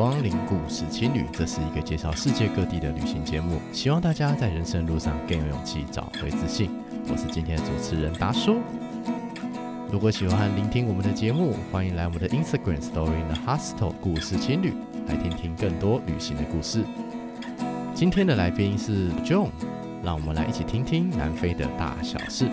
光临故事青旅，这是一个介绍世界各地的旅行节目，希望大家在人生路上更有勇气，找回自信。我是今天的主持人达叔。如果喜欢聆听我们的节目，欢迎来我们的 Instagram Story in the Hostel 故事青旅，来听听更多旅行的故事。今天的来宾是 John，让我们来一起听听南非的大小事。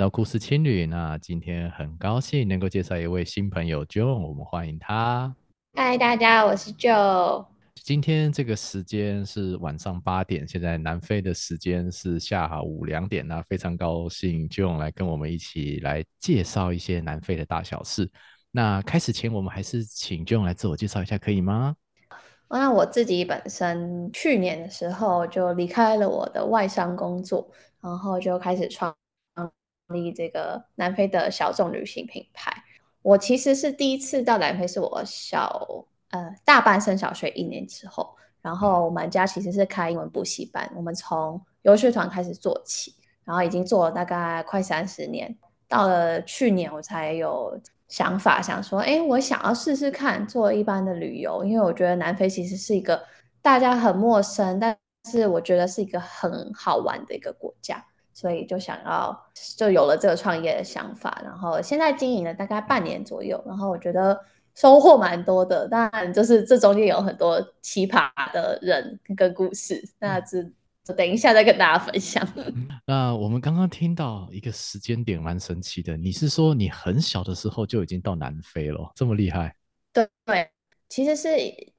到故事青旅。那今天很高兴能够介绍一位新朋友 Joe，我们欢迎他。嗨，大家，我是 Joe。今天这个时间是晚上八点，现在南非的时间是下午两点。那非常高兴 Joe 来跟我们一起来介绍一些南非的大小事。那开始前，我们还是请 Joe 来自我介绍一下，可以吗？那我自己本身去年的时候就离开了我的外商工作，然后就开始创。立这个南非的小众旅行品牌，我其实是第一次到南非，是我小呃大班升小学一年之后，然后我们家其实是开英文补习班，我们从游学团开始做起，然后已经做了大概快三十年，到了去年我才有想法想说，哎，我想要试试看做一般的旅游，因为我觉得南非其实是一个大家很陌生，但是我觉得是一个很好玩的一个国家。所以就想要，就有了这个创业的想法，然后现在经营了大概半年左右，然后我觉得收获蛮多的。当然，就是这中间有很多奇葩的人跟故事，那这等一下再跟大家分享。那我们刚刚听到一个时间点蛮神奇的，你是说你很小的时候就已经到南非了，这么厉害？对对，其实是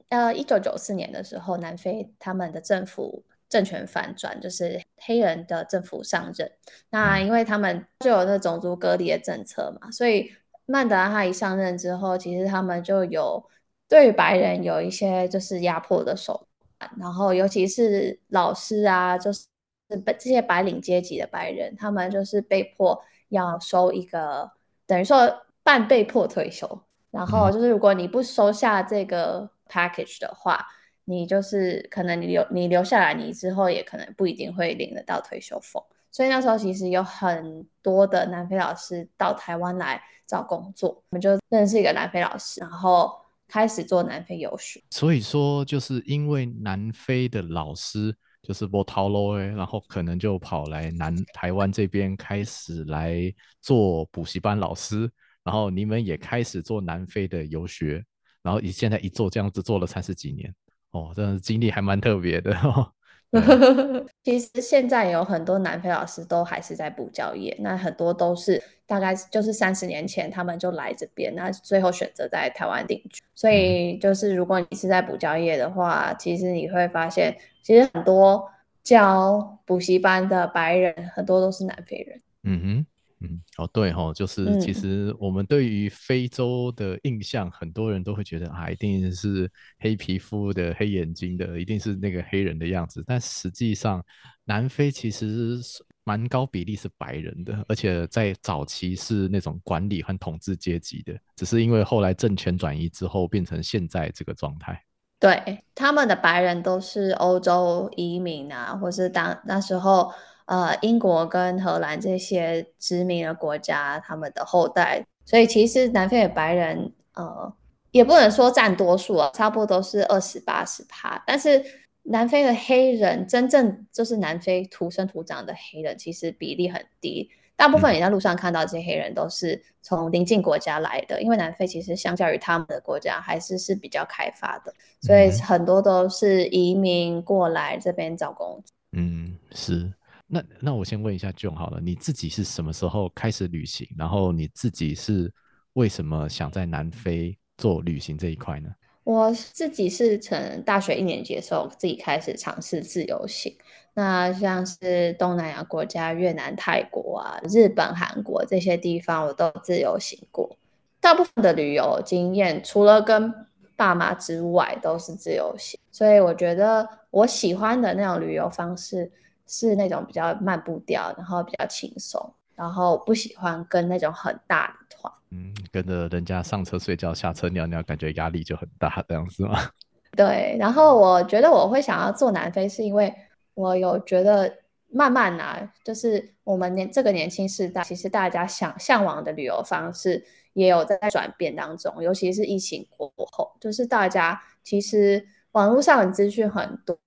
呃一九九四年的时候，南非他们的政府。政权反转，就是黑人的政府上任。那因为他们就有那种族隔离的政策嘛，所以曼德拉他一上任之后，其实他们就有对白人有一些就是压迫的手段，然后尤其是老师啊，就是这些白领阶级的白人，他们就是被迫要收一个等于说半被迫退休，然后就是如果你不收下这个 package 的话。你就是可能你留你留下来，你之后也可能不一定会领得到退休俸。所以那时候其实有很多的南非老师到台湾来找工作，我们就认识一个南非老师，然后开始做南非游学。所以说，就是因为南非的老师就是波涛罗诶，然后可能就跑来南台湾这边开始来做补习班老师，然后你们也开始做南非的游学，然后你现在一做这样子做了三十几年。哦，真的经历还蛮特别的 哦。其实现在有很多南非老师都还是在补教业，那很多都是大概就是三十年前他们就来这边，那最后选择在台湾定居。所以就是如果你是在补教业的话，其实你会发现，其实很多教补习班的白人很多都是南非人。嗯哼。嗯，哦，对吼，就是其实我们对于非洲的印象，嗯、很多人都会觉得啊，一定是黑皮肤的、黑眼睛的，一定是那个黑人的样子。但实际上，南非其实蛮高比例是白人的，而且在早期是那种管理和统治阶级的，只是因为后来政权转移之后，变成现在这个状态。对，他们的白人都是欧洲移民啊，或是当那时候。呃，英国跟荷兰这些殖民的国家，他们的后代，所以其实南非的白人，呃，也不能说占多数啊，差不多都是二十八十趴。但是南非的黑人，真正就是南非土生土长的黑人，其实比例很低。大部分你在路上看到这些黑人，都是从邻近国家来的，因为南非其实相较于他们的国家，还是是比较开发的，所以很多都是移民过来这边找工作。嗯，是。那那我先问一下 John 好了，你自己是什么时候开始旅行？然后你自己是为什么想在南非做旅行这一块呢？我自己是从大学一年级的时候自己开始尝试自由行，那像是东南亚国家越南、泰国啊、日本、韩国这些地方，我都自由行过。大部分的旅游经验，除了跟爸妈之外，都是自由行。所以我觉得我喜欢的那种旅游方式。是那种比较慢步调，然后比较轻松，然后不喜欢跟那种很大的团。嗯，跟着人家上车睡觉，下车尿尿，感觉压力就很大，这样子吗？对。然后我觉得我会想要做南非，是因为我有觉得慢慢啊，就是我们年这个年轻世代，其实大家想向往的旅游方式也有在转变当中，尤其是疫情过后，就是大家其实网络上的资讯很多，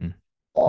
嗯，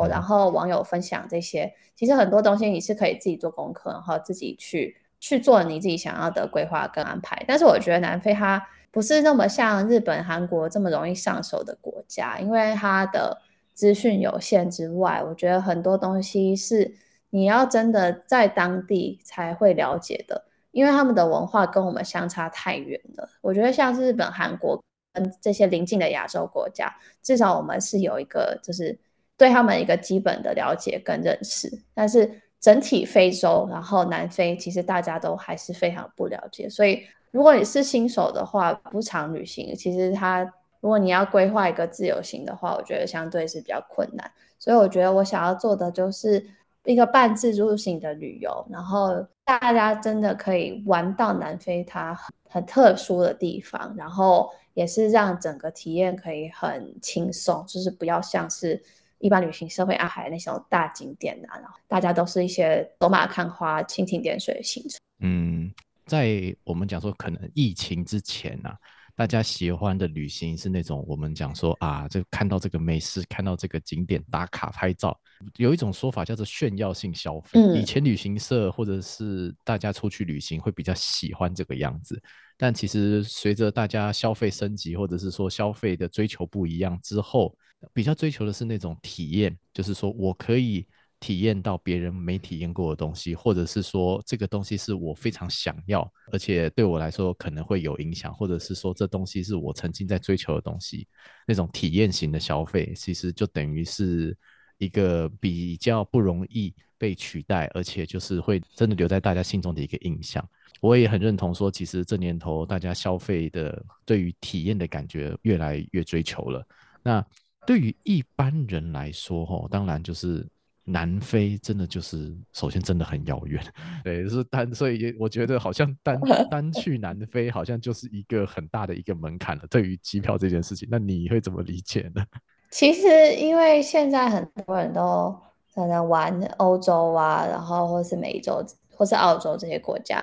然后网友分享这些，其实很多东西你是可以自己做功课，然后自己去去做你自己想要的规划跟安排。但是我觉得南非它不是那么像日本、韩国这么容易上手的国家，因为它的。资讯有限之外，我觉得很多东西是你要真的在当地才会了解的，因为他们的文化跟我们相差太远了。我觉得像是日本、韩国嗯这些邻近的亚洲国家，至少我们是有一个就是对他们一个基本的了解跟认识。但是整体非洲，然后南非，其实大家都还是非常不了解。所以如果你是新手的话，不常旅行，其实它。如果你要规划一个自由行的话，我觉得相对是比较困难，所以我觉得我想要做的就是一个半自助型的旅游，然后大家真的可以玩到南非它很很特殊的地方，然后也是让整个体验可以很轻松，就是不要像是一般旅行社会安排那种大景点啊，然后大家都是一些走马看花、蜻蜓点水的行程。嗯，在我们讲说可能疫情之前啊。大家喜欢的旅行是那种我们讲说啊，就看到这个美食，看到这个景点打卡拍照，有一种说法叫做炫耀性消费。嗯。以前旅行社或者是大家出去旅行会比较喜欢这个样子，但其实随着大家消费升级，或者是说消费的追求不一样之后，比较追求的是那种体验，就是说我可以。体验到别人没体验过的东西，或者是说这个东西是我非常想要，而且对我来说可能会有影响，或者是说这东西是我曾经在追求的东西，那种体验型的消费，其实就等于是一个比较不容易被取代，而且就是会真的留在大家心中的一个印象。我也很认同说，其实这年头大家消费的对于体验的感觉越来越追求了。那对于一般人来说，吼，当然就是。南非真的就是，首先真的很遥远，对，是单，所以我觉得好像单 单去南非好像就是一个很大的一个门槛了。对于机票这件事情，那你会怎么理解呢？其实因为现在很多人都可能玩欧洲啊，然后或是美洲或是澳洲这些国家，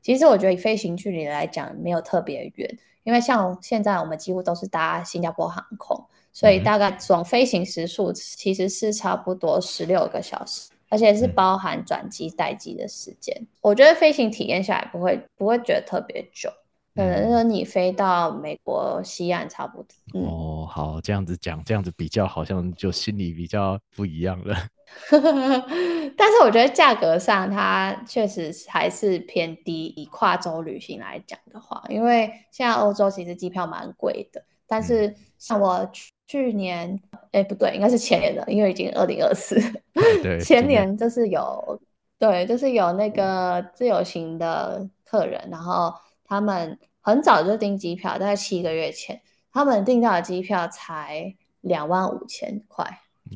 其实我觉得以飞行距离来讲没有特别远，因为像现在我们几乎都是搭新加坡航空。所以大概总飞行时数其实是差不多十六个小时，而且是包含转机待机的时间。嗯。我觉得飞行体验下来不会不会觉得特别久，可能说你飞到美国西岸差不多。嗯。哦，好，这样子讲，这样子比较好像就心里比较不一样了。但是我觉得价格上它确实还是偏低，以跨洲旅行来讲的话，因为现在欧洲其实机票蛮贵的，但是像我去。年，哎，不对，应该是前年的，因为已经二零二四。对，前年就是有，对，就是有那个自由行的客人，然后他们很早就订机票，大概七个月前，他们订到的机票才两万五千块。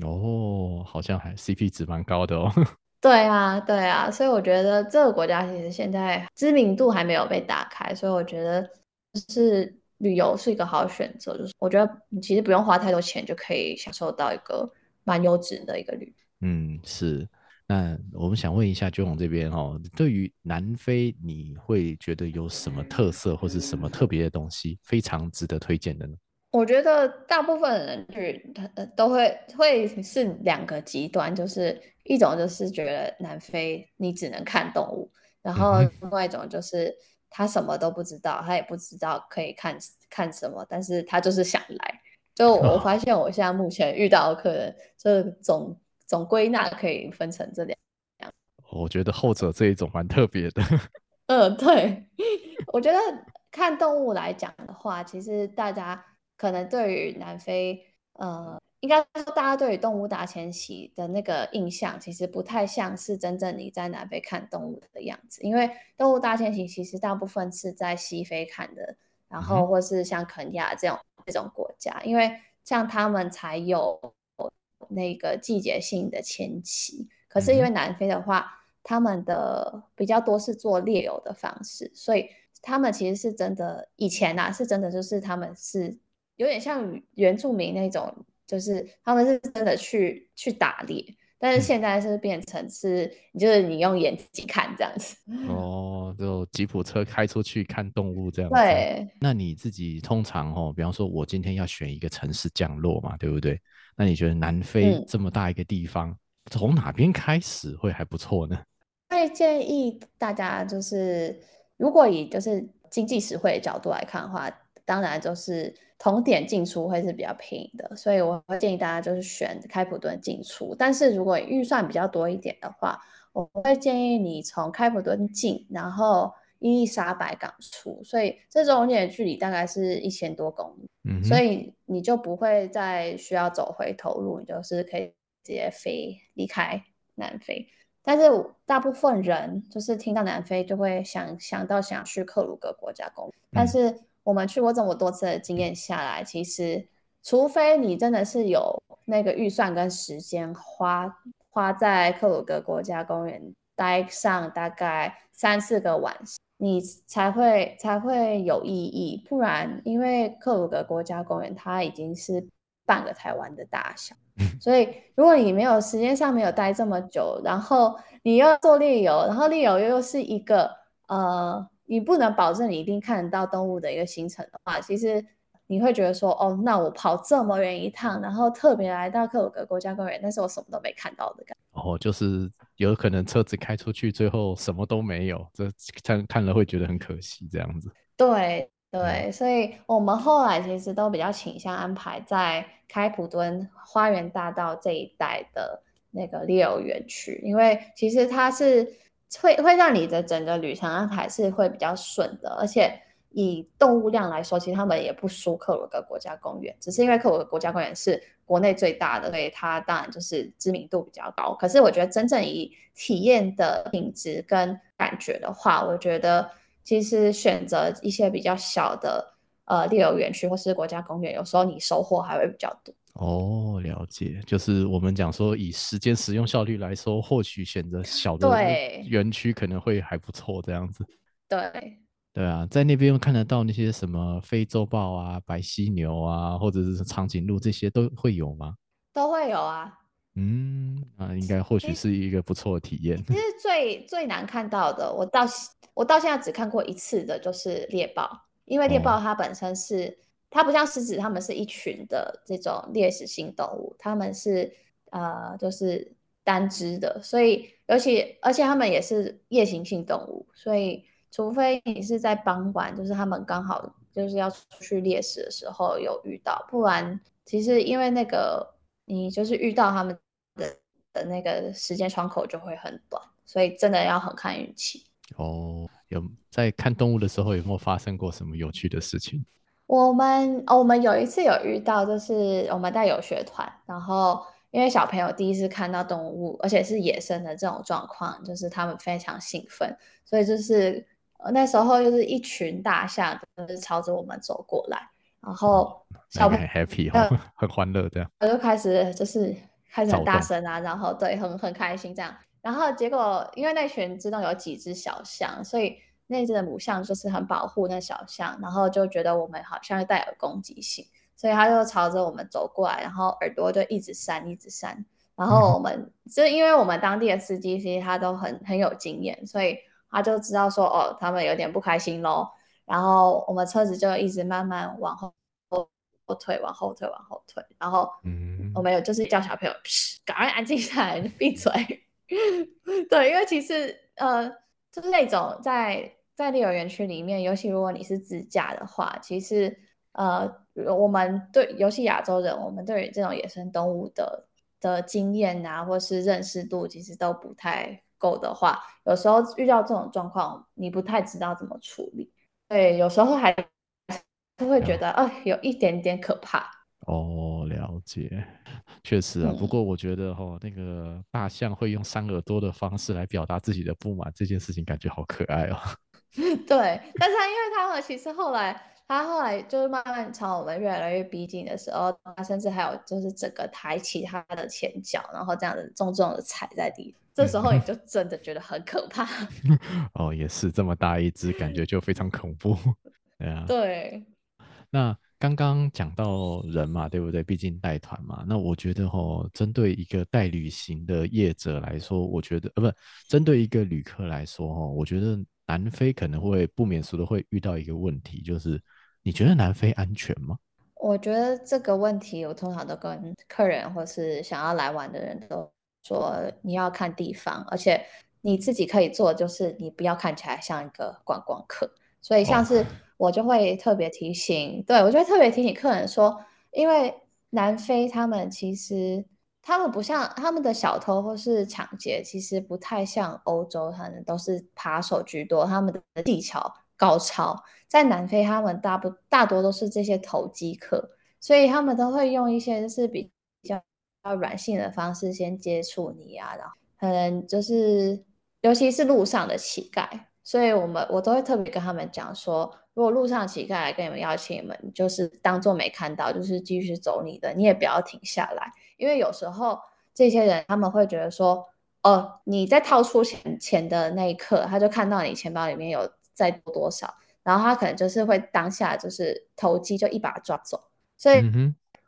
哦，好像还 CP 值蛮高的哦。对啊，对啊，所以我觉得这个国家其实现在知名度还没有被打开，所以我觉得是。旅游是一个好选择，就是我觉得你其实不用花太多钱就可以享受到一个蛮优质的一个旅。嗯，是。那我们想问一下 Joan 这边哦，对于南非，你会觉得有什么特色或是什么特别的东西非常值得推荐的呢？我觉得大部分人去都会会是两个极端，就是一种就是觉得南非你只能看动物，然后另外一种就是。他什么都不知道，他也不知道可以看看什么，但是他就是想来。就我发现，我现在目前遇到的客人，就总总归纳可以分成这两样。我觉得后者这一种蛮特别的。嗯，对，我觉得看动物来讲的话，其实大家可能对于南非，呃。应该说，大家对于动物大迁徙的那个印象，其实不太像是真正你在南非看动物的样子。因为动物大迁徙其实大部分是在西非看的，然后或是像肯亚这种这种国家，因为像他们才有那个季节性的迁徙。可是因为南非的话，他们的比较多是做猎游的方式，所以他们其实是真的以前啊，是真的就是他们是有点像原住民那种。就是他们是真的去去打猎，但是现在是变成是，嗯、就是你用眼睛看这样子。哦，就吉普车开出去看动物这样子。对。那你自己通常哦，比方说我今天要选一个城市降落嘛，对不对？那你觉得南非这么大一个地方，嗯、从哪边开始会还不错呢？会建议大家就是，如果以就是经济实惠的角度来看的话，当然就是同点进出会是比较便宜的，所以我会建议大家就是选开普敦进出。但是如果预算比较多一点的话，我会建议你从开普敦进，然后伊丽莎白港出，所以这中间的距离大概是一千多公里，嗯，所以你就不会再需要走回头路，你就是可以直接飞离开南非。但是大部分人就是听到南非就会想想到想去克鲁格国家公但是我们去过这么多次的经验下来，其实除非你真的是有那个预算跟时间花花在克鲁格国家公园待上大概三四个晚上，你才会才会有意义。不然，因为克鲁格国家公园它已经是半个台湾的大小。所以，如果你没有时间上没有待这么久，然后你要做猎游，然后猎游又是一个呃，你不能保证你一定看得到动物的一个行程的话，其实你会觉得说，哦，那我跑这么远一趟，然后特别来到克鲁格国家公园，但是我什么都没看到的感觉。哦，就是有可能车子开出去，最后什么都没有，这看看了会觉得很可惜，这样子。对。对，所以我们后来其实都比较倾向安排在开普敦花园大道这一带的那个猎游园区，因为其实它是会会让你的整个旅程安排是会比较顺的，而且以动物量来说，其实他们也不输克鲁格国家公园，只是因为克鲁格国家公园是国内最大的，所以它当然就是知名度比较高。可是我觉得真正以体验的品质跟感觉的话，我觉得。其实选择一些比较小的呃猎游园区或是国家公园，有时候你收获还会比较多。哦，了解，就是我们讲说以时间使用效率来说，或许选择小的园区可能会还不错，这样子。对。对啊，在那边又看得到那些什么非洲豹啊、白犀牛啊，或者是长颈鹿这些都会有吗？都会有啊。嗯，啊应该或许是一个不错的体验。其实 最最难看到的，我到我到现在只看过一次的，就是猎豹。因为猎豹它本身是、哦、它不像狮子，它们是一群的这种猎食性动物，它们是呃就是单只的，所以尤其而且它们也是夜行性动物，所以除非你是在傍晚，就是它们刚好就是要出去猎食的时候有遇到，不然其实因为那个。你就是遇到他们的的那个时间窗口就会很短，所以真的要很看运气。哦，有在看动物的时候有没有发生过什么有趣的事情？我们哦，我们有一次有遇到，就是我们带游学团，然后因为小朋友第一次看到动物，而且是野生的这种状况，就是他们非常兴奋，所以就是那时候就是一群大象就是朝着我们走过来。然后小朋友很 happy 哦，很欢乐这样。我就开始就是开始很大声啊，然后对，很很开心这样。然后结果因为那群之中有几只小象，所以那只的母象就是很保护那小象，然后就觉得我们好像带有攻击性，所以它就朝着我们走过来，然后耳朵就一直扇一直扇。然后我们、嗯、就因为我们当地的司机其实他都很很有经验，所以他就知道说哦，他们有点不开心咯。然后我们车子就一直慢慢往后后退，往后退，往后退。然后我们有就是叫小朋友，赶快安静下来，闭嘴。对，因为其实呃，就是那种在在猎游园区里面，尤其如果你是自驾的话，其实呃，我们对尤其亚洲人，我们对于这种野生动物的的经验啊，或是认识度，其实都不太够的话，有时候遇到这种状况，你不太知道怎么处理。对，有时候还是会觉得，啊、哦，有一点点可怕。哦，了解，确实啊。嗯、不过我觉得哈、哦，那个大象会用扇耳朵的方式来表达自己的不满，这件事情感觉好可爱哦。对，但是他因为他们其实后来，他后来就是慢慢朝我们越来越逼近的时候，他甚至还有就是整个抬起他的前脚，然后这样子重重的踩在地。这时候你就真的觉得很可怕。哦，也是这么大一只，感觉就非常恐怖。对啊。对。那刚刚讲到人嘛，对不对？毕竟带团嘛。那我觉得齁，针对一个带旅行的业者来说，我觉得呃，不，针对一个旅客来说，齁，我觉得南非可能会不免俗的会遇到一个问题，就是你觉得南非安全吗？我觉得这个问题，我通常都跟客人或是想要来玩的人都说，你要看地方，而且你自己可以做，就是你不要看起来像一个观光客。所以像是我就会特别提醒，对，我就会特别提醒客人说，因为南非他们其实他们不像他们的小偷或是抢劫，其实不太像欧洲，他们都是扒手居多，他们的技巧高超。在南非，他们大不大多都是这些投机客，所以他们都会用一些就是比较软性的方式先接触你啊，然后可能就是尤其是路上的乞丐。所以，我们我都会特别跟他们讲说，如果路上乞丐来跟你们要钱，你们就是当做没看到，就是继续走你的，你也不要停下来，因为有时候这些人他们会觉得说，哦，你在掏出钱钱的那一刻，他就看到你钱包里面有再多多少，然后他可能就是会当下就是投机，就一把抓走。所以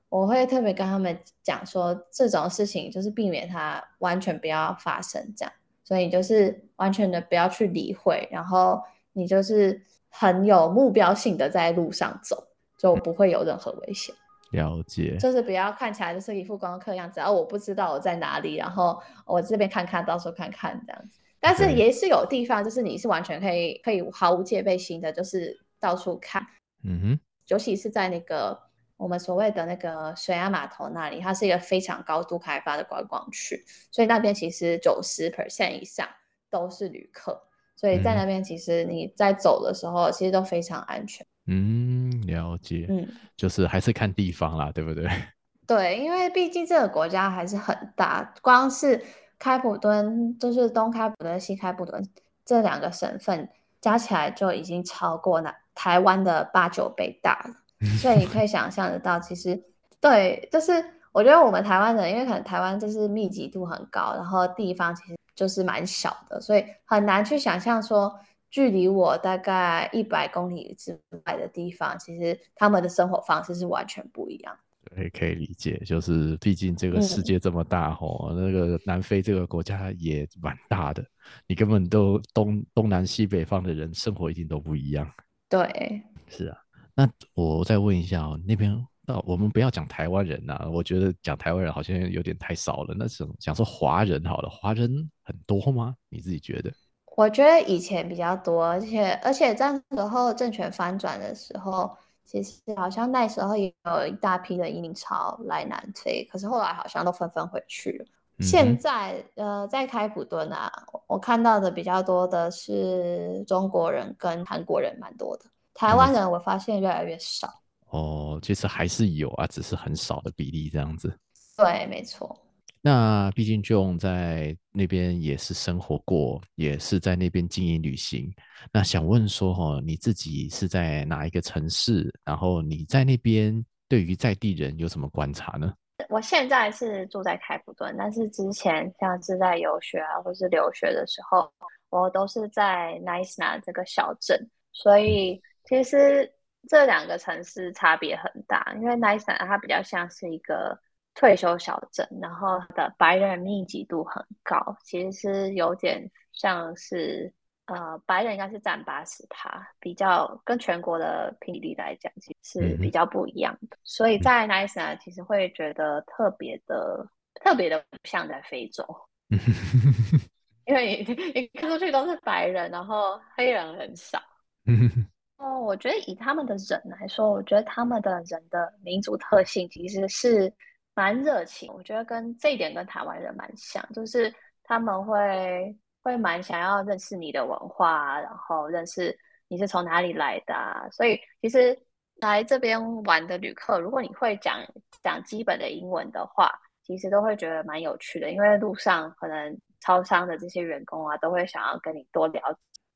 我会特别跟他们讲说，这种事情就是避免它完全不要发生这样。所以就是完全的不要去理会，然后你就是很有目标性的在路上走，就不会有任何危险。了解，就是不要看起来就是一副观光客样子，然后我不知道我在哪里，然后我这边看看，到时候看看这样子。但是也是有地方，就是你是完全可以可以毫无戒备心的，就是到处看。嗯哼，尤其是在那个。我们所谓的那个水岸码头那里，它是一个非常高度开发的观光区，所以那边其实九十 percent 以上都是旅客，所以在那边其实你在走的时候，其实都非常安全。嗯，了解。嗯，就是还是看地方啦，对不对？对，因为毕竟这个国家还是很大，光是开普敦，就是东开普敦、西开普敦这两个省份加起来就已经超过那台湾的八九倍大了。所以你可以想象得到，其实对，就是我觉得我们台湾人，因为可能台湾就是密集度很高，然后地方其实就是蛮小的，所以很难去想象说，距离我大概一百公里之外的地方，其实他们的生活方式是完全不一样。对，可以理解，就是毕竟这个世界这么大吼，嗯，那个南非这个国家也蛮大的，你根本都东东南西北方的人生活一定都不一样。对，是啊。那我再问一下哦，那边那我们不要讲台湾人呐，我觉得讲台湾人好像有点太少了。那是讲说华人好了，华人很多吗？你自己觉得？我觉得以前比较多，而且而且在那时候政权翻转的时候，其实好像那时候也有一大批的移民潮来南非，可是后来好像都纷纷回去了。嗯、现在呃，在开普敦啊，我看到的比较多的是中国人跟韩国人，蛮多的。台湾人我发现越来越少哦，其实还是有啊，只是很少的比例这样子。对，没错。那毕竟 John 在那边也是生活过，也是在那边经营旅行。那想问说哈，你自己是在哪一个城市？然后你在那边对于在地人有什么观察呢？我现在是住在开普敦，但是之前像是在游学啊，或是留学的时候，我都是在 Knysna 这个小镇，所以。其实这两个城市差别很大，因为 Knysna 它比较像是一个退休小镇，然后的白人密集度很高，其实是有点像是呃白人应该是占八十趴，比较跟全国的比例来讲，其实是比较不一样的。嗯、所以在 Knysna 其实会觉得特别的特别的不像在非洲，因为你你看出去都是白人，然后黑人很少。哦，我觉得以他们的人来说，我觉得他们的人的民族特性其实是蛮热情。我觉得跟这一点跟台湾人蛮像，就是他们会会蛮想要认识你的文化，然后认识你是从哪里来的啊。所以其实来这边玩的旅客，如果你会讲讲基本的英文的话，其实都会觉得蛮有趣的，因为路上可能超商的这些员工啊，都会想要跟你多聊。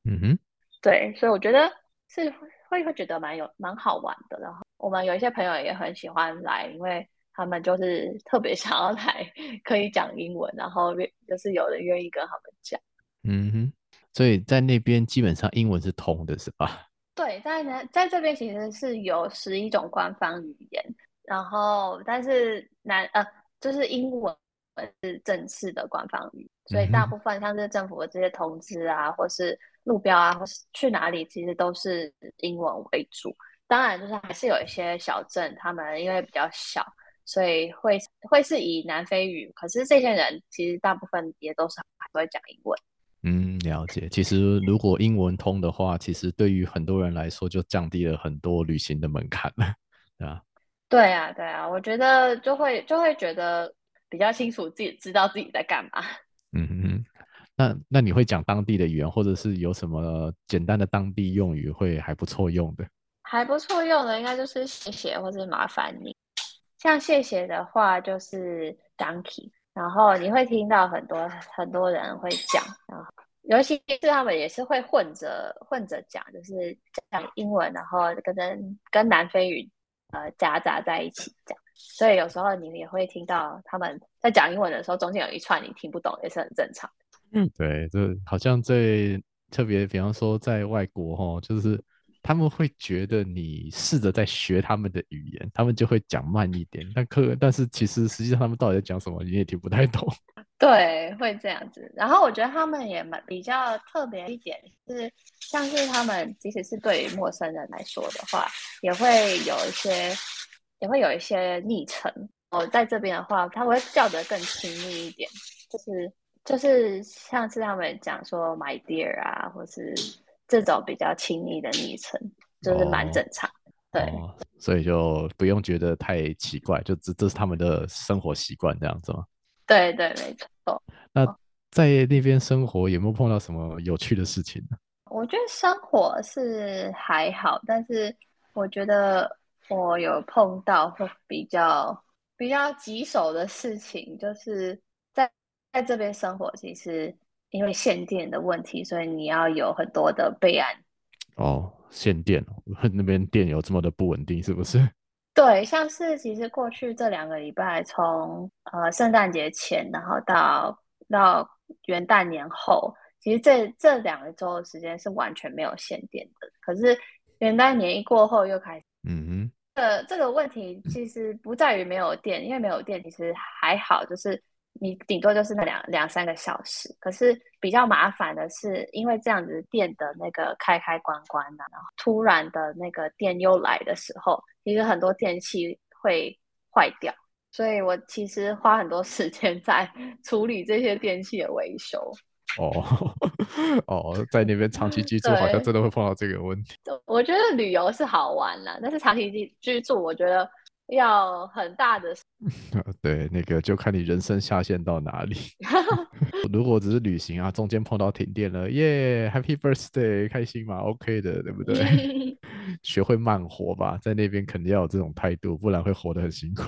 嗯哼，对，所以我觉得。是会会觉得蛮有蛮好玩的，然后我们有一些朋友也很喜欢来，因为他们就是特别 想要来，可以讲英文，然后就是有人愿意跟他们讲。嗯哼，所以在那边基本上英文是通的，是吧？对，在呢，在这边其实是有十一种官方语言，然后但是南呃就是英文是正式的官方语，所以大部分像是政府的这些通知啊，或是路标啊，或是去哪里，其实都是英文为主。当然，就是还是有一些小镇，他们因为比较小，所以会会是以南非语。可是这些人其实大部分也都是还会讲英文。嗯，了解。其实如果英文通的话，其实对于很多人来说就降低了很多旅行的门槛了，对吧？对啊，对啊，我觉得就会就会觉得比较清楚自己知道自己在干嘛。嗯嗯，那那你会讲当地的语言，或者是有什么简单的当地用语会还不错用的？还不错用的应该就是谢谢或是麻烦你。像谢谢的话就是 Dankie。然后你会听到很多很多人会讲，然后尤其是他们也是会混着混着讲，就是讲英文，然后跟跟跟南非语呃夹杂在一起讲，所以有时候你也会听到他们在讲英文的时候，中间有一串你听不懂，也是很正常。的，对，就好像最特别，比方说在外国哈，就是。他们会觉得你试着在学他们的语言，他们就会讲慢一点。但可但是其实实际上他们到底在讲什么，你也听不太懂。对，会这样子。然后我觉得他们也蛮比较特别一点，是像是他们即使是对于陌生人来说的话，也会有一些也会有一些昵称。我在这边的话，他会叫得更亲密一点，就是就是像是他们讲说 “my dear” 啊，或是。这种比较亲密的昵称就是蛮正常的，哦、对、哦，所以就不用觉得太奇怪，就这这是他们的生活习惯这样子吗？对对，没错。那在那边生活有没有碰到什么有趣的事情呢？我觉得生活是还好，但是我觉得我有碰到会比较比较棘手的事情，就是在在这边生活其实。因为限电的问题，所以你要有很多的备案。哦，限电，那边电有这么的不稳定，是不是？对，像是其实过去这两个礼拜，从呃圣诞节前，然后到到元旦年后，其实这这两个周的时间是完全没有限电的。可是元旦年一过后又开始，嗯哼，呃，这个问题其实不在于没有电，因为没有电其实还好，就是。你顶多就是那两两三个小时，可是比较麻烦的是，因为这样子电的那个开开关关的，然后突然的那个电又来的时候，其实很多电器会坏掉，所以我其实花很多时间在 处理这些电器的维修。哦 哦，在那边长期居住，好像真的会碰到这个问题。我觉得旅游是好玩啦，但是长期居居住，我觉得。要很大的，对，那个就看你人生下限到哪里。如果只是旅行啊，中间碰到停电了，耶、yeah，Happy Birthday，开心嘛，OK 的，对不对？学会慢活吧，在那边肯定要有这种态度，不然会活得很辛苦。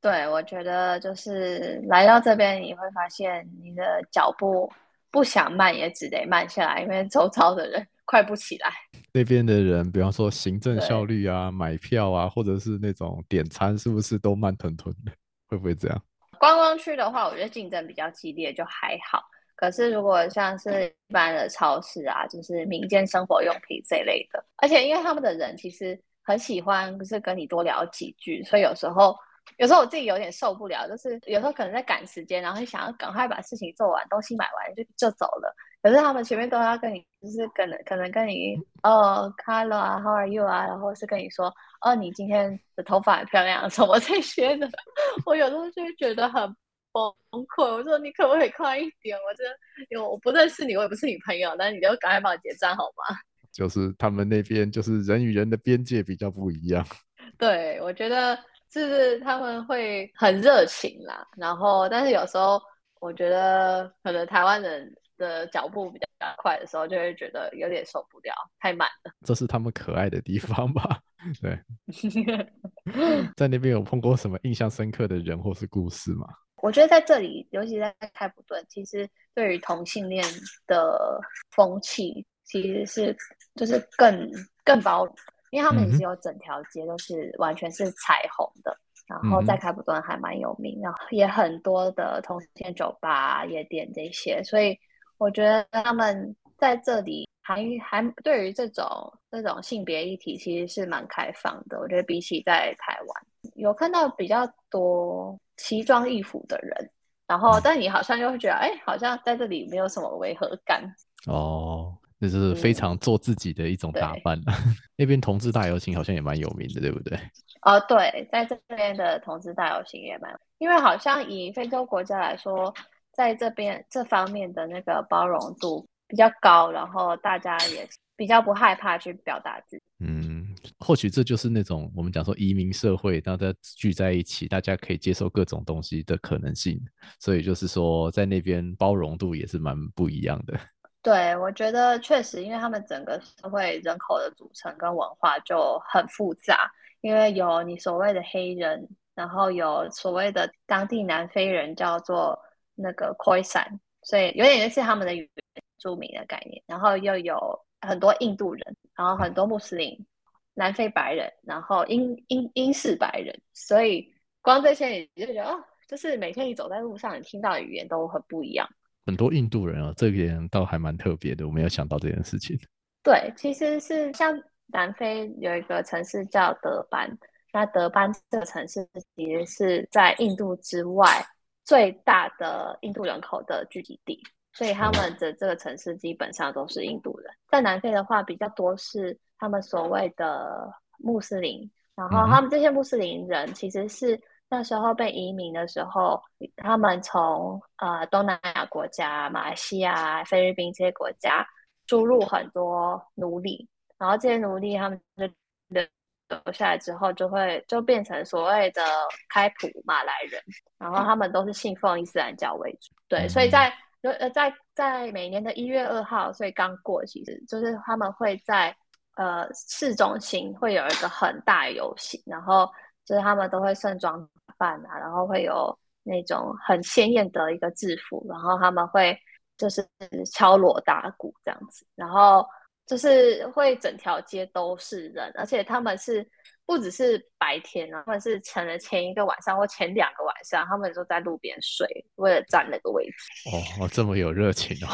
对，我觉得就是来到这边，你会发现你的脚步不想慢也只得慢下来，因为周遭的人。快不起来，那边的人，比方说行政效率啊、买票啊，或者是那种点餐，是不是都慢吞吞的？会不会这样？观光区的话，我觉得竞争比较激烈，就还好。可是如果像是一般的超市啊，就是民间生活用品这一类的，而且因为他们的人其实很喜欢，不是跟你多聊几句，所以有时候。有时候我自己有点受不了，就是有时候可能在赶时间，然后想要赶快把事情做完，东西买完就就走了。可是他们前面都要跟你，就是可能可能跟你哦，Carlo 啊，How are you 啊，然后是跟你说哦，你今天的头发很漂亮，什么这些的。我有时候就会觉得很崩溃。我说你可不可以快一点？我真的，因为我不认识你，我也不是你朋友，但是你就赶快帮我结账好吗？就是他们那边就是人与人的边界比较不一样。对，我觉得。就是他们会很热情啦，然后但是有时候我觉得可能台湾人的脚步比较快的时候，就会觉得有点受不了，太慢了。这是他们可爱的地方吧？对。在那边有碰过什么印象深刻的人或是故事吗？我觉得在这里，尤其在开普敦，其实对于同性恋的风气其实是就是更更包容。因为他们也是有整条街都是完全是彩虹的，嗯、然后在开普敦还蛮有名，然后也很多的同性酒吧、夜店这些，所以我觉得他们在这里还还对于这种这种性别议题，其实是蛮开放的。我觉得比起在台湾，有看到比较多奇装异服的人，然后但你好像又会觉得，哎，好像在这里没有什么违和感。哦，这是非常做自己的一种打扮。嗯、那边同志大游行好像也蛮有名的，对不对？哦，对，在这边的同志大游行也蛮，因为好像以非洲国家来说，在这边这方面的那个包容度比较高，然后大家也比较不害怕去表达自己。嗯，或许这就是那种我们讲说移民社会，大家聚在一起，大家可以接受各种东西的可能性。所以就是说，在那边包容度也是蛮不一样的。对，我觉得确实，因为他们整个社会人口的组成跟文化就很复杂。因为有你所谓的黑人，然后有所谓的当地南非人叫做那个 Khoisan，所以有点是他们的原住民的概念。然后又有很多印度人，然后很多穆斯林、南非白人，然后英英英式白人。所以光这些你就觉得哦，就是每天你走在路上，你听到的语言都很不一样。很多印度人啊，这点倒还蛮特别的，我没有想到这件事情。对，其实是像。南非有一个城市叫德班，那德班这个城市其实是在印度之外最大的印度人口的聚集地，所以他们的这个城市基本上都是印度人。在南非的话，比较多是他们所谓的穆斯林，然后他们这些穆斯林人其实是那时候被移民的时候，他们从呃东南亚国家、马来西亚、菲律宾这些国家输入很多奴隶。然后这些奴隶他们就留留下来之后，就会就变成所谓的开普马来人，然后他们都是信奉伊斯兰教为主。对，所以在呃在在每年的一月二号，所以刚过，其实就是他们会在呃市中心会有一个很大游行，然后就是他们都会盛装打扮啊，然后会有那种很鲜艳的一个制服，然后他们会就是敲锣打鼓这样子，然后。就是会整条街都是人，而且他们是不只是白天，他们是成了前一个晚上或前两个晚上，他们就在路边睡，为了占那个位置。哦，这么有热情哦。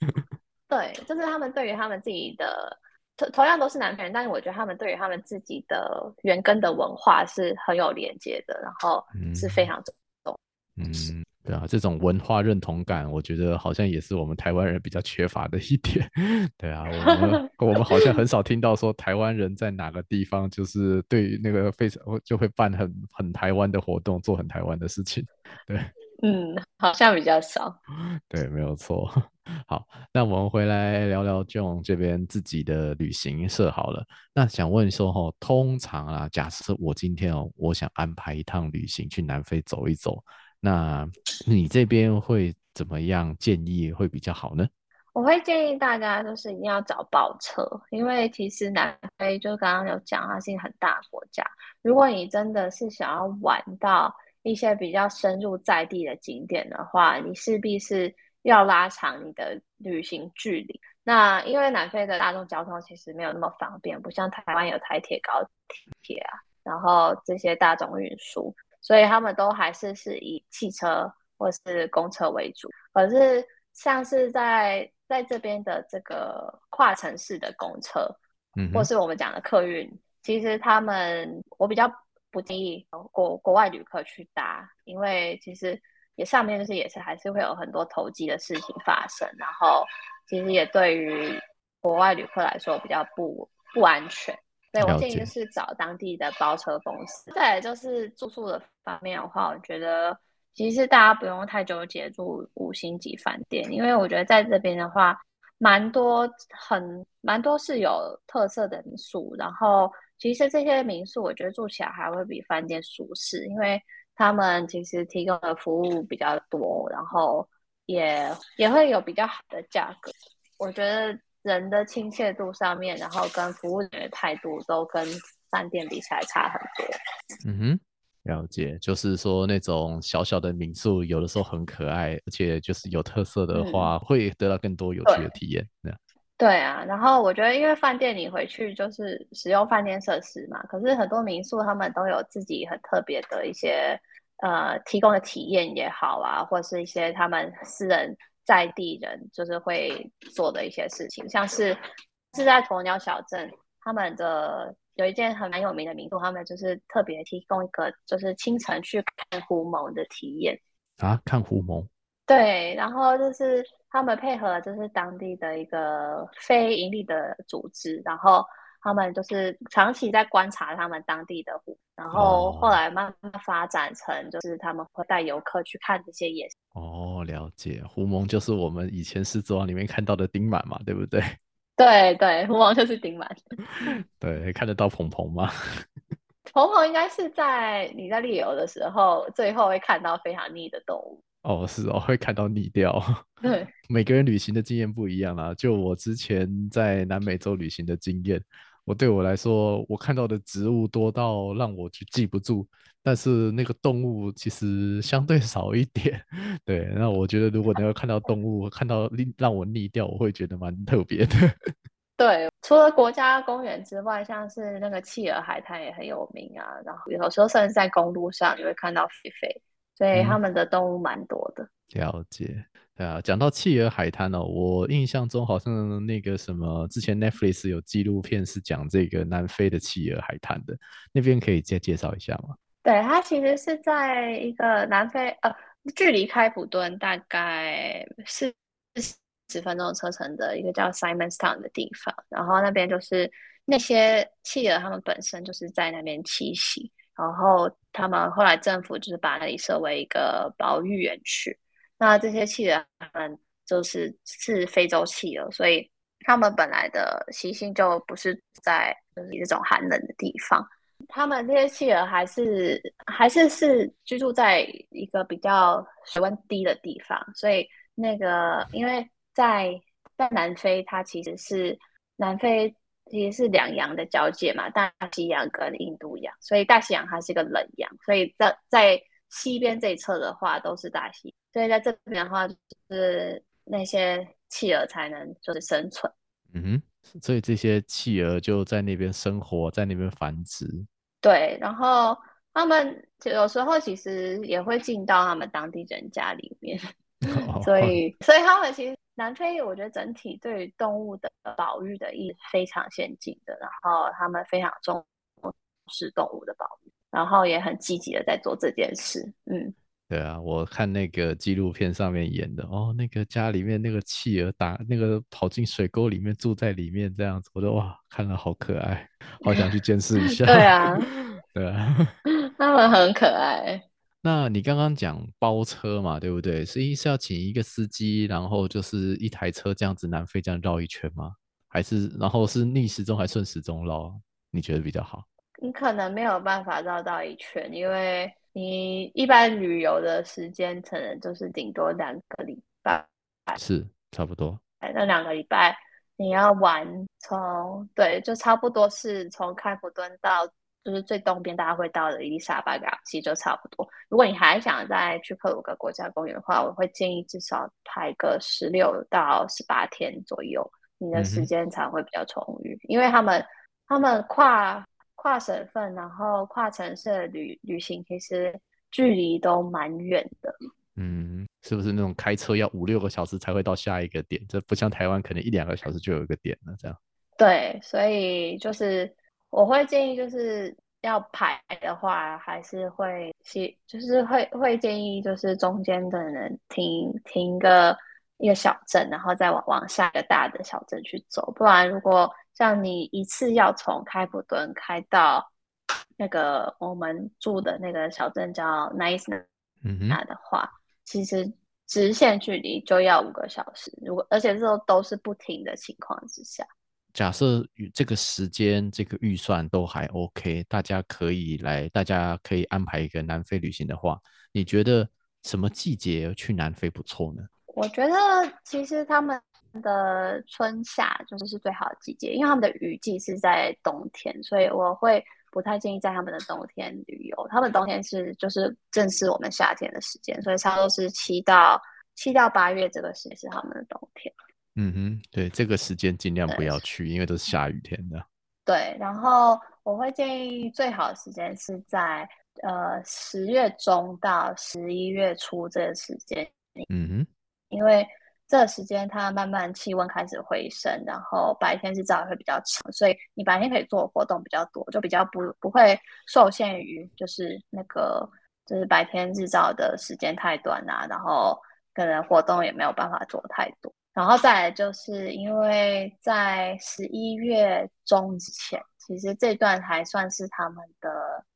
对，就是他们对于他们自己的同同样都是南非人，但是我觉得他们对于他们自己的原根的文化是很有连接的，然后是非常重重。嗯。嗯对啊，这种文化认同感，我觉得好像也是我们台湾人比较缺乏的一点。对啊，我们 我们好像很少听到说台湾人在哪个地方，就是对于那个非常就会办很很台湾的活动，做很台湾的事情。对，嗯，好像比较少。对，没有错。好，那我们回来聊聊 John 这边自己的旅行社好了。那想问说哈，通常啊，假设我今天哦，我想安排一趟旅行去南非走一走。那 你这边会怎么样建议会比较好呢？我会建议大家就是一定要找包车，因为其实南非就刚刚有讲，它是一个很大国家。如果你真的是想要玩到一些比较深入在地的景点的话，你势必是要拉长你的旅行距离。那因为南非的大众交通其实没有那么方便，不像台湾有台铁、高铁啊，然后这些大众运输。所以他们都还是是以汽车或是公车为主，可是像是在在这边的这个跨城市的公车，嗯，或是我们讲的客运，其实他们我比较不建议国国外旅客去搭，因为其实也上面就是也是还是会有很多投机的事情发生，然后其实也对于国外旅客来说比较不不安全。对，我建议就是找当地的包车公司。再来就是住宿的方面的话，我觉得其实大家不用太纠结住五星级饭店，因为我觉得在这边的话，蛮多很蛮多是有特色的民宿。然后其实这些民宿我觉得住起来还会比饭店舒适，因为他们其实提供的服务比较多，然后也也会有比较好的价格。我觉得。人的亲切度上面，然后跟服务员的态度都跟饭店比起来差很多。嗯哼，了解，就是说那种小小的民宿，有的时候很可爱，而且就是有特色的话，嗯、会得到更多有趣的体验。对，对啊，然后我觉得，因为饭店你回去就是使用饭店设施嘛，可是很多民宿他们都有自己很特别的一些呃提供的体验也好啊，或是一些他们私人。在地人就是会做的一些事情，像是是在鸵鸟小镇，他们的有一件很蛮有名的民宿，他们就是特别提供一个就是清晨去看狐獴的体验啊，看狐獴。对，然后就是他们配合就是当地的一个非盈利的组织，然后他们就是长期在观察他们当地的湖，然后后来慢慢发展成就是他们会带游客去看这些野。哦，了解，狐獴就是我们以前狮子王里面看到的丁满嘛，对不对？对 对，狐獴就是丁满。对，看得到鹏鹏吗？鹏鹏应该是在你在猎游的时候，最后会看到非常腻的动物。哦，是哦，会看到腻掉。对，每个人旅行的经验不一样啦。就我之前在南美洲旅行的经验，我对我来说，我看到的植物多到让我去记不住，但是那个动物其实相对 少一点。对，那我觉得如果能够看到动物，看到令让我腻掉，我会觉得蛮特别的。对，除了国家公园之外，像是那个企鹅海滩也很有名啊。然后有时候甚至在公路上，你会看到狒狒。所以他们的动物蛮多的。嗯，了解。对啊，讲到企鹅海滩哦，我印象中好像那个什么，之前 Netflix 有纪录片是讲这个南非的企鹅海滩的，那边可以再介绍一下吗？对，它其实是在一个南非，呃，距离开普敦大概四十分钟车程的一个叫 Simonstown 的地方，然后那边就是那些企鹅，它们本身就是在那边栖息。然后他们后来政府就是把那里设为一个保育园区。那这些企鹅们就是是非洲企鹅，所以他们本来的习性就不是在就是这种寒冷的地方。他们这些企鹅还是还是是居住在一个比较水温低的地方。所以那个因为在在南非，它其实是南非。其实是两洋的交界嘛，大西洋跟印度洋，所以大西洋它是一个冷洋，所以在在西边这一侧的话都是大西，所以在这边的话就是那些企鹅才能就是生存。嗯哼，所以这些企鹅就在那边生活，在那边繁殖。对，然后他们有时候其实也会进到他们当地人家里面，所以所以他们其实。南非，我觉得整体对于动物的保育的意识非常先进的，然后他们非常重视动物的保育，然后也很积极的在做这件事。嗯，对啊，我看那个纪录片上面演的，哦，那个家里面那个企鹅打那个跑进水沟里面住在里面这样子，我都哇，看了好可爱，好想去见识一下。对啊，对啊，他们很可爱。那你刚刚讲包车嘛，对不对？所以是要请一个司机，然后就是一台车这样子南非这样绕一圈吗？还是然后是逆时钟还顺时钟绕？你觉得比较好？你可能没有办法绕到一圈，因为你一般旅游的时间可能就是顶多两个礼拜，是差不多。那两个礼拜你要玩从对，就差不多是从开普敦到。就是最东边，大家会到的伊丽莎白港，其实就差不多。如果你还想再去克鲁格国家公园的话，我会建议至少排个十六到十八天左右，你的时间才会比较充裕。嗯、因为他们他们跨跨省份，然后跨城市的旅旅行，其实距离都蛮远的。嗯，是不是那种开车要五六个小时才会到下一个点？这不像台湾，可能一两个小时就有一个点了，这样。对，所以就是。我会建议，就是要排的话，还是会就是会会建议，就是中间的人停停个一个小镇，然后再往往下一个大的小镇去走。不然，如果像你一次要从开普敦开到那个我们住的那个小镇叫 Nice 那的话，嗯、其实直线距离就要五个小时。如果而且这都是不停的情况之下。假设这个时间、这个预算都还 OK，大家可以来，大家可以安排一个南非旅行的话，你觉得什么季节去南非不错呢？我觉得其实他们的春夏就是是最好的季节，因为他们的雨季是在冬天，所以我会不太建议在他们的冬天旅游。他们冬天是就是正是我们夏天的时间，所以差不多是七到七到八月这个时间是他们的冬天。嗯哼，对，这个时间尽量不要去，因为都是下雨天的。对，然后我会建议最好的时间是在呃十月中到十一月初这个时间。嗯哼，因为这个时间它慢慢气温开始回升，然后白天日照也会比较长，所以你白天可以做活动比较多，就比较不不会受限于就是那个就是白天日照的时间太短啊，然后可能活动也没有办法做太多。然后再来就是因为在十一月中之前，其实这段还算是他们的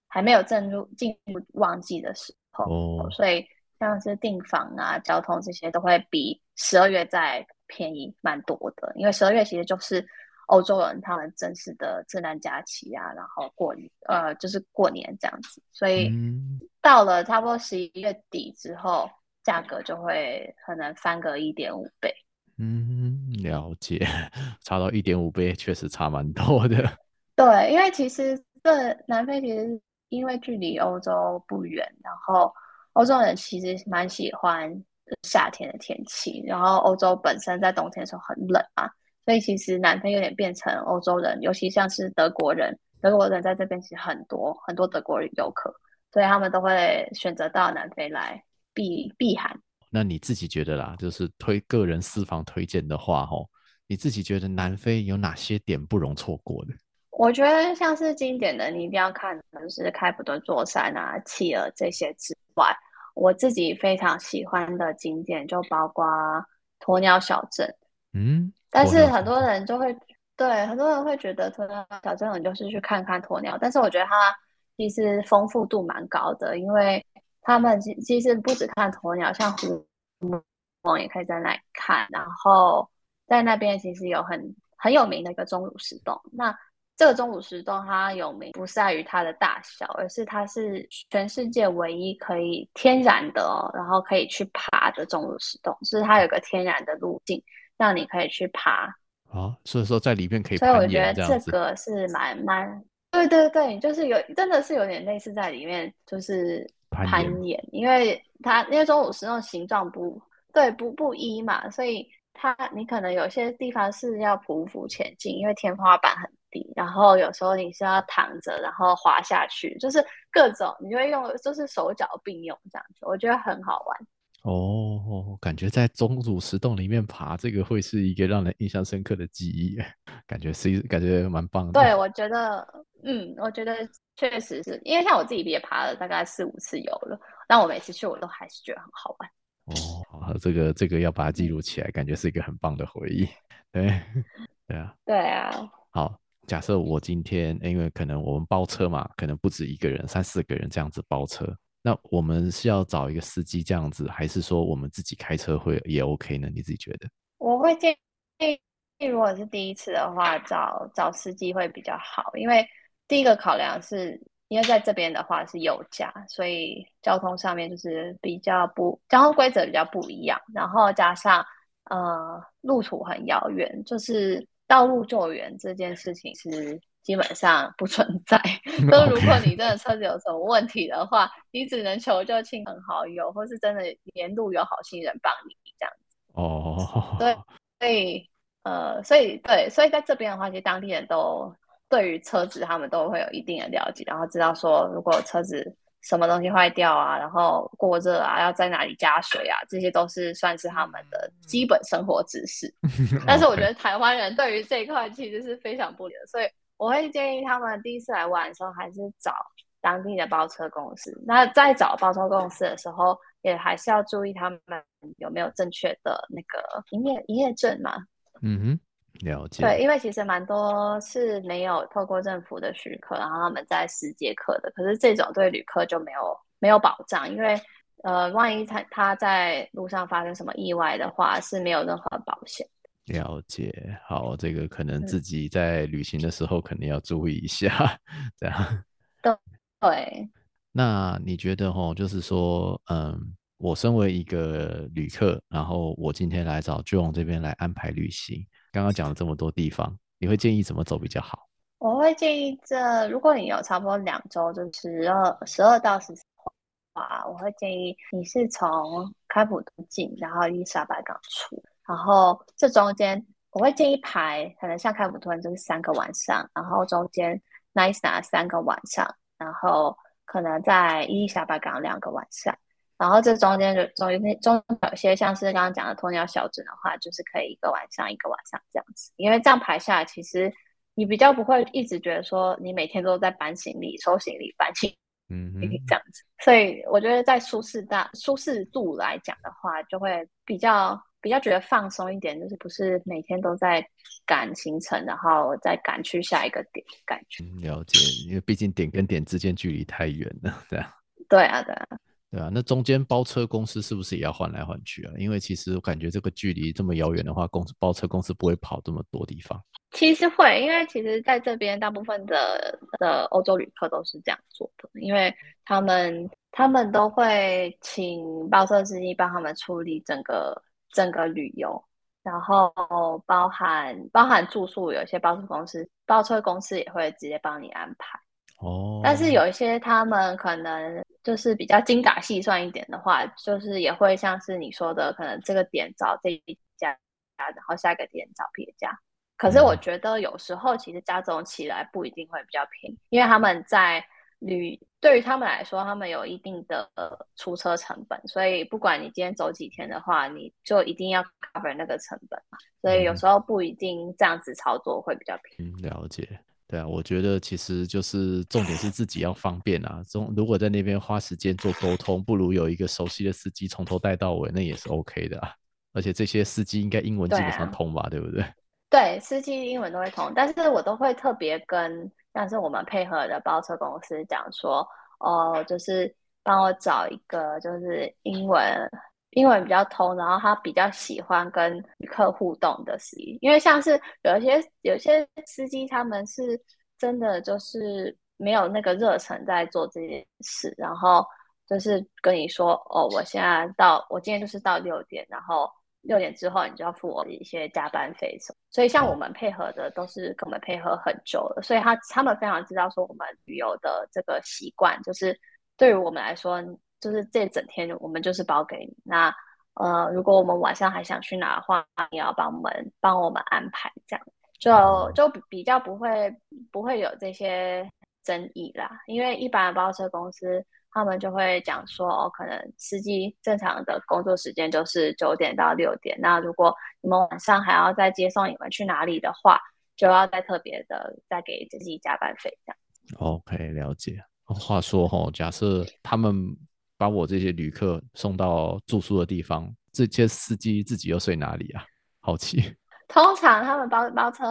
还没有进入进入旺季的时候，哦，所以像是订房啊、交通这些都会比十二月再便宜蛮多的。因为十二月其实就是欧洲人他们正式的圣诞假期啊，然后过年呃就是过年这样子，所以到了差不多十一月底之后，价格就会可能翻个一点五倍。嗯，了解，差到一点五倍，确实差蛮多的。对，因为其实这南非其实因为距离欧洲不远，然后欧洲人其实蛮喜欢夏天的天气，然后欧洲本身在冬天的时候很冷嘛，所以其实南非有点变成欧洲人，尤其像是德国人，德国人在这边其实很多很多德国游客，所以他们都会选择到南非来避避寒。那你自己觉得啦，就是推个人私房推荐的话，吼，你自己觉得南非有哪些点不容错过的？我觉得像是经典的，你一定要看的就是开普敦座山啊、企鹅这些之外，我自己非常喜欢的景点就包括鸵鸟小镇。嗯，但是很多人就会对很多人会觉得鸵鸟小镇你就是去看看鸵鸟，但是我觉得它其实丰富度蛮高的，因为。他们其其实不只看鸵鸟，像狐獴也可以在那里看。然后在那边其实有很很有名的一个钟乳石洞。那这个钟乳石洞它有名不在于它的大小，而是它是全世界唯一可以天然的哦，然后可以去爬的钟乳石洞，就是它有个天然的路径让你可以去爬。啊，所以说在里面可以。所以我觉得这个是蛮蛮，对对对，就是有真的是有点类似在里面，就是。攀岩，因为它因为钟乳石那种形状不对，不不一嘛，所以它你可能有些地方是要匍匐前进，因为天花板很低，然后有时候你是要躺着，然后滑下去，就是各种你就会用，就是手脚并用这样子，我觉得很好玩。哦，感觉在钟乳石洞里面爬，这个会是一个让人印象深刻的记忆，感觉是感觉蛮棒的。对，我觉得，嗯，我觉得。确实是因为像我自己也爬了大概四五次游了，但我每次去我都还是觉得很好玩。哦，好，这个这个要把它记录起来，感觉是一个很棒的回忆。对，对啊，对啊。好，假设我今天因为可能我们包车嘛，可能不止一个人，三四个人这样子包车，那我们是要找一个司机这样子，还是说我们自己开车会也 OK 呢？你自己觉得？我会建议，如果是第一次的话，找找司机会比较好，因为。第一个考量是因为在这边的话是有家，所以交通上面就是比较不交通规则比较不一样，然后加上呃路途很遥远，就是道路救援这件事情是基本上不存在。那如果你真的车子有什么问题的话，你只能求救亲朋好友，或是真的沿路有好心人帮你这样子。哦，对，所以呃，所以对，所以在这边的话，其实当地人都。对于车子，他们都会有一定的了解，然后知道说，如果车子什么东西坏掉啊，然后过热啊，要在哪里加水啊，这些都是算是他们的基本生活知识。但是我觉得台湾人对于这一块其实是非常不理解，所以我会建议他们第一次来玩的时候，还是找当地的包车公司。那在找包车公司的时候，也还是要注意他们有没有正确的那个营业营业证嘛。嗯哼。了解。对，因为其实蛮多是没有透过政府的许可，然后他们在私接客的。可是这种对旅客就没有没有保障，因为呃，万一他他在路上发生什么意外的话，是没有任何保险。了解，好，这个可能自己在旅行的时候肯定要注意一下，嗯、这样。对对。那你觉得哈，就是说，嗯，我身为一个旅客，然后我今天来找 John 这边来安排旅行。刚刚讲了这么多地方，你会建议怎么走比较好？我会建议这，如果你有差不多两周，就是十二十二到十四的话，我会建议你是从开普敦进，然后伊丽莎白港出，然后这中间我会建议排，可能像开普敦就是三个晚上，然后中间奈斯纳三个晚上，然后可能在伊丽莎白港两个晚上，然后这中间就中间中有些像是刚刚讲的鸵鸟小镇的话，就是可以一个晚上一个晚上这样子，因为这样排下来，其实你比较不会一直觉得说你每天都在搬行李、收行李、搬行李，嗯嗯，这样子。所以我觉得在舒适大舒适度来讲的话，就会比较比较觉得放松一点，就是不是每天都在赶行程，然后再赶去下一个点感觉。嗯，了解，因为毕竟点跟点之间距离太远了，对啊。对啊，对啊。对啊，那中间包车公司是不是也要换来换去啊？因为其实我感觉这个距离这么遥远的话，公司包车公司不会跑这么多地方。其实会，因为其实在这边大部分的的欧洲旅客都是这样做的，因为他们他们都会请包车司机帮他们处理整个整个旅游，然后包含包含住宿，有些包车公司包车公司也会直接帮你安排。哦，但是有一些他们可能就是比较精打细算一点的话，就是也会像是你说的，可能这个点找这一家，然后下一个点找别家。可是我觉得有时候其实加总起来不一定会比较便宜，因为他们在旅对于他们来说，他们有一定的出车成本，所以不管你今天走几天的话，你就一定要 cover 那个成本嘛。所以有时候不一定这样子操作会比较便宜。嗯，了解。对啊，我觉得其实就是重点是自己要方便啊。中如果在那边花时间做沟通，不如有一个熟悉的司机从头带到尾，那也是 OK 的啊。而且这些司机应该英文基本上通吧，对不对？对，司机英文都会通，但是我都会特别跟像是我们配合的包车公司讲说，哦，就是帮我找一个就是英文。英文比较通，然后他比较喜欢跟旅客互动的司机，因为像是有一些有些司机，他们是真的就是没有那个热忱在做这件事，然后就是跟你说哦，我现在到，我今天就是到六点，然后六点之后你就要付我一些加班费什么，所以像我们配合的都是跟我们配合很久了，所以他他们非常知道说我们旅游的这个习惯，就是对于我们来说。就是这整天我们就是包给你。那呃，如果我们晚上还想去哪的话，你要帮我们帮我们安排，这样就就比较不会不会有这些争议啦。因为一般的包车公司他们就会讲说，哦，可能司机正常的工作时间就是九点到六点。那如果你们晚上还要再接送你们去哪里的话，就要再特别的再给自己加班费这样。OK，了解。话说哈，假设他们。把我这些旅客送到住宿的地方，这些司机自己又睡哪里啊？好奇。通常他们包包车，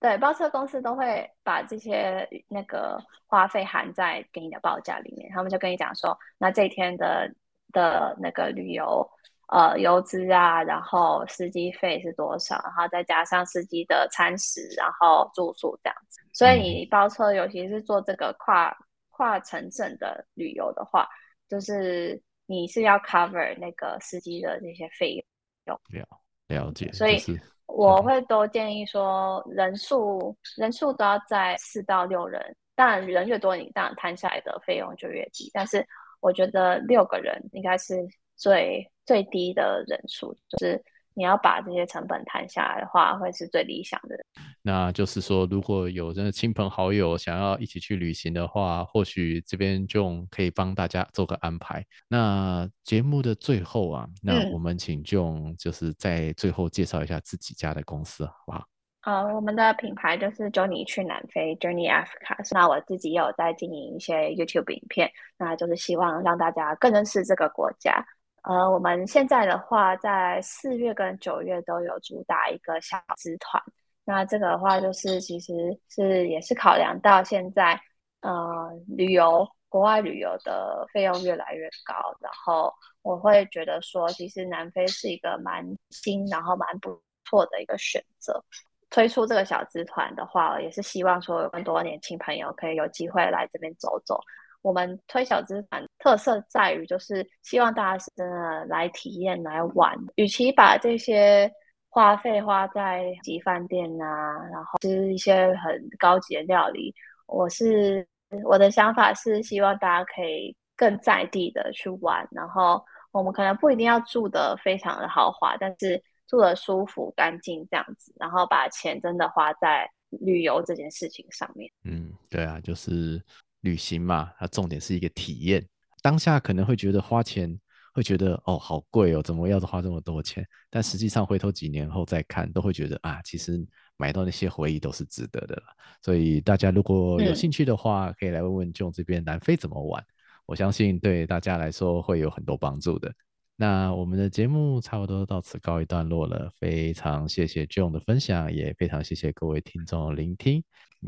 对，包车公司都会把这些那个花费含在给你的报价里面。他们就跟你讲说，那这一天的的那个旅游呃油资啊，然后司机费是多少，然后再加上司机的餐食，然后住宿这样子。所以你包车，尤其是做这个跨跨城镇的旅游的话。就是你是要 cover 那个司机的那些费用，了了解，所以 我会都建议说人数人数都要在四到六人，当然人越多，你当然摊下来的费用就越低。但是我觉得六个人应该是最最低的人数，就是。你要把这些成本摊下来的话，会是最理想的。那就是说，如果有真的亲朋好友想要一起去旅行的话，或许这边就可以帮大家做个安排。那节目的最后啊，那我们请 Joan 就是在最后介绍一下自己家的公司，好不好？呃，我们的品牌就是 Journey 去南非 Journey Africa。那我自己也有在经营一些 YouTube 影片，那就是希望让大家更认识这个国家。呃，我们现在的话，在四月跟九月都有主打一个小资团。那这个的话，就是其实是也是考量到现在，呃，旅游国外旅游的费用越来越高，然后我会觉得说，其实南非是一个蛮新，然后蛮不错的一个选择。推出这个小资团的话，也是希望说有更多年轻朋友可以有机会来这边走走。我们推小资团特色在于，就是希望大家是真的来体验、来玩。与其把这些花费花在级饭店啊，然后吃一些很高级的料理，我是我的想法是希望大家可以更在地的去玩。然后我们可能不一定要住得非常的豪华，但是住得舒服、干净这样子，然后把钱真的花在旅游这件事情上面。嗯，对啊，就是。旅行嘛，它重点是一个体验。当下可能会觉得花钱会觉得哦好贵哦，怎么要花这么多钱？但实际上回头几年后再看，都会觉得啊，其实买到那些回忆都是值得的了。所以大家如果有兴趣的话，嗯、可以来问问 June 这边南非怎么玩，我相信对大家来说会有很多帮助的。那我们的节目差不多到此告一段落了，非常谢谢 John 的分享，也非常谢谢各位听众的聆听。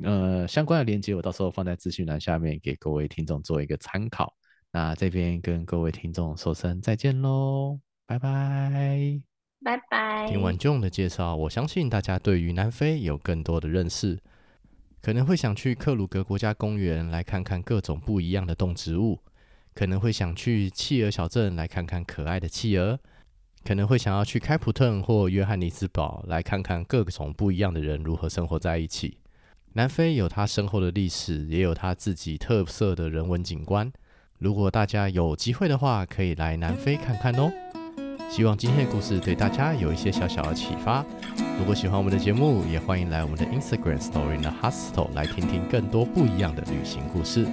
呃，相关的链接我到时候放在资讯栏下面，给各位听众做一个参考。那这边跟各位听众说声再见喽，拜拜，拜拜。听完 John 的介绍，我相信大家对于南非有更多的认识，可能会想去克鲁格国家公园来看看各种不一样的动植物。可能会想去企鹅小镇来看看可爱的企鹅，可能会想要去开普敦或约翰尼斯堡来看看各种不一样的人如何生活在一起。南非有它深厚的历史，也有它自己特色的人文景观。如果大家有机会的话，可以来南非看看哦。希望今天的故事对大家有一些小小的启发。如果喜欢我们的节目，也欢迎来我们的 Instagram Story in the Hostel 来听听更多不一样的旅行故事。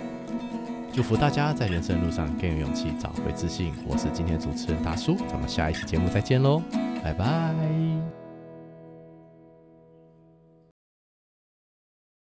祝福大家在人生路上更有勇气，找回自信。我是今天的主持人大叔，咱们下一期节目再见喽，拜拜。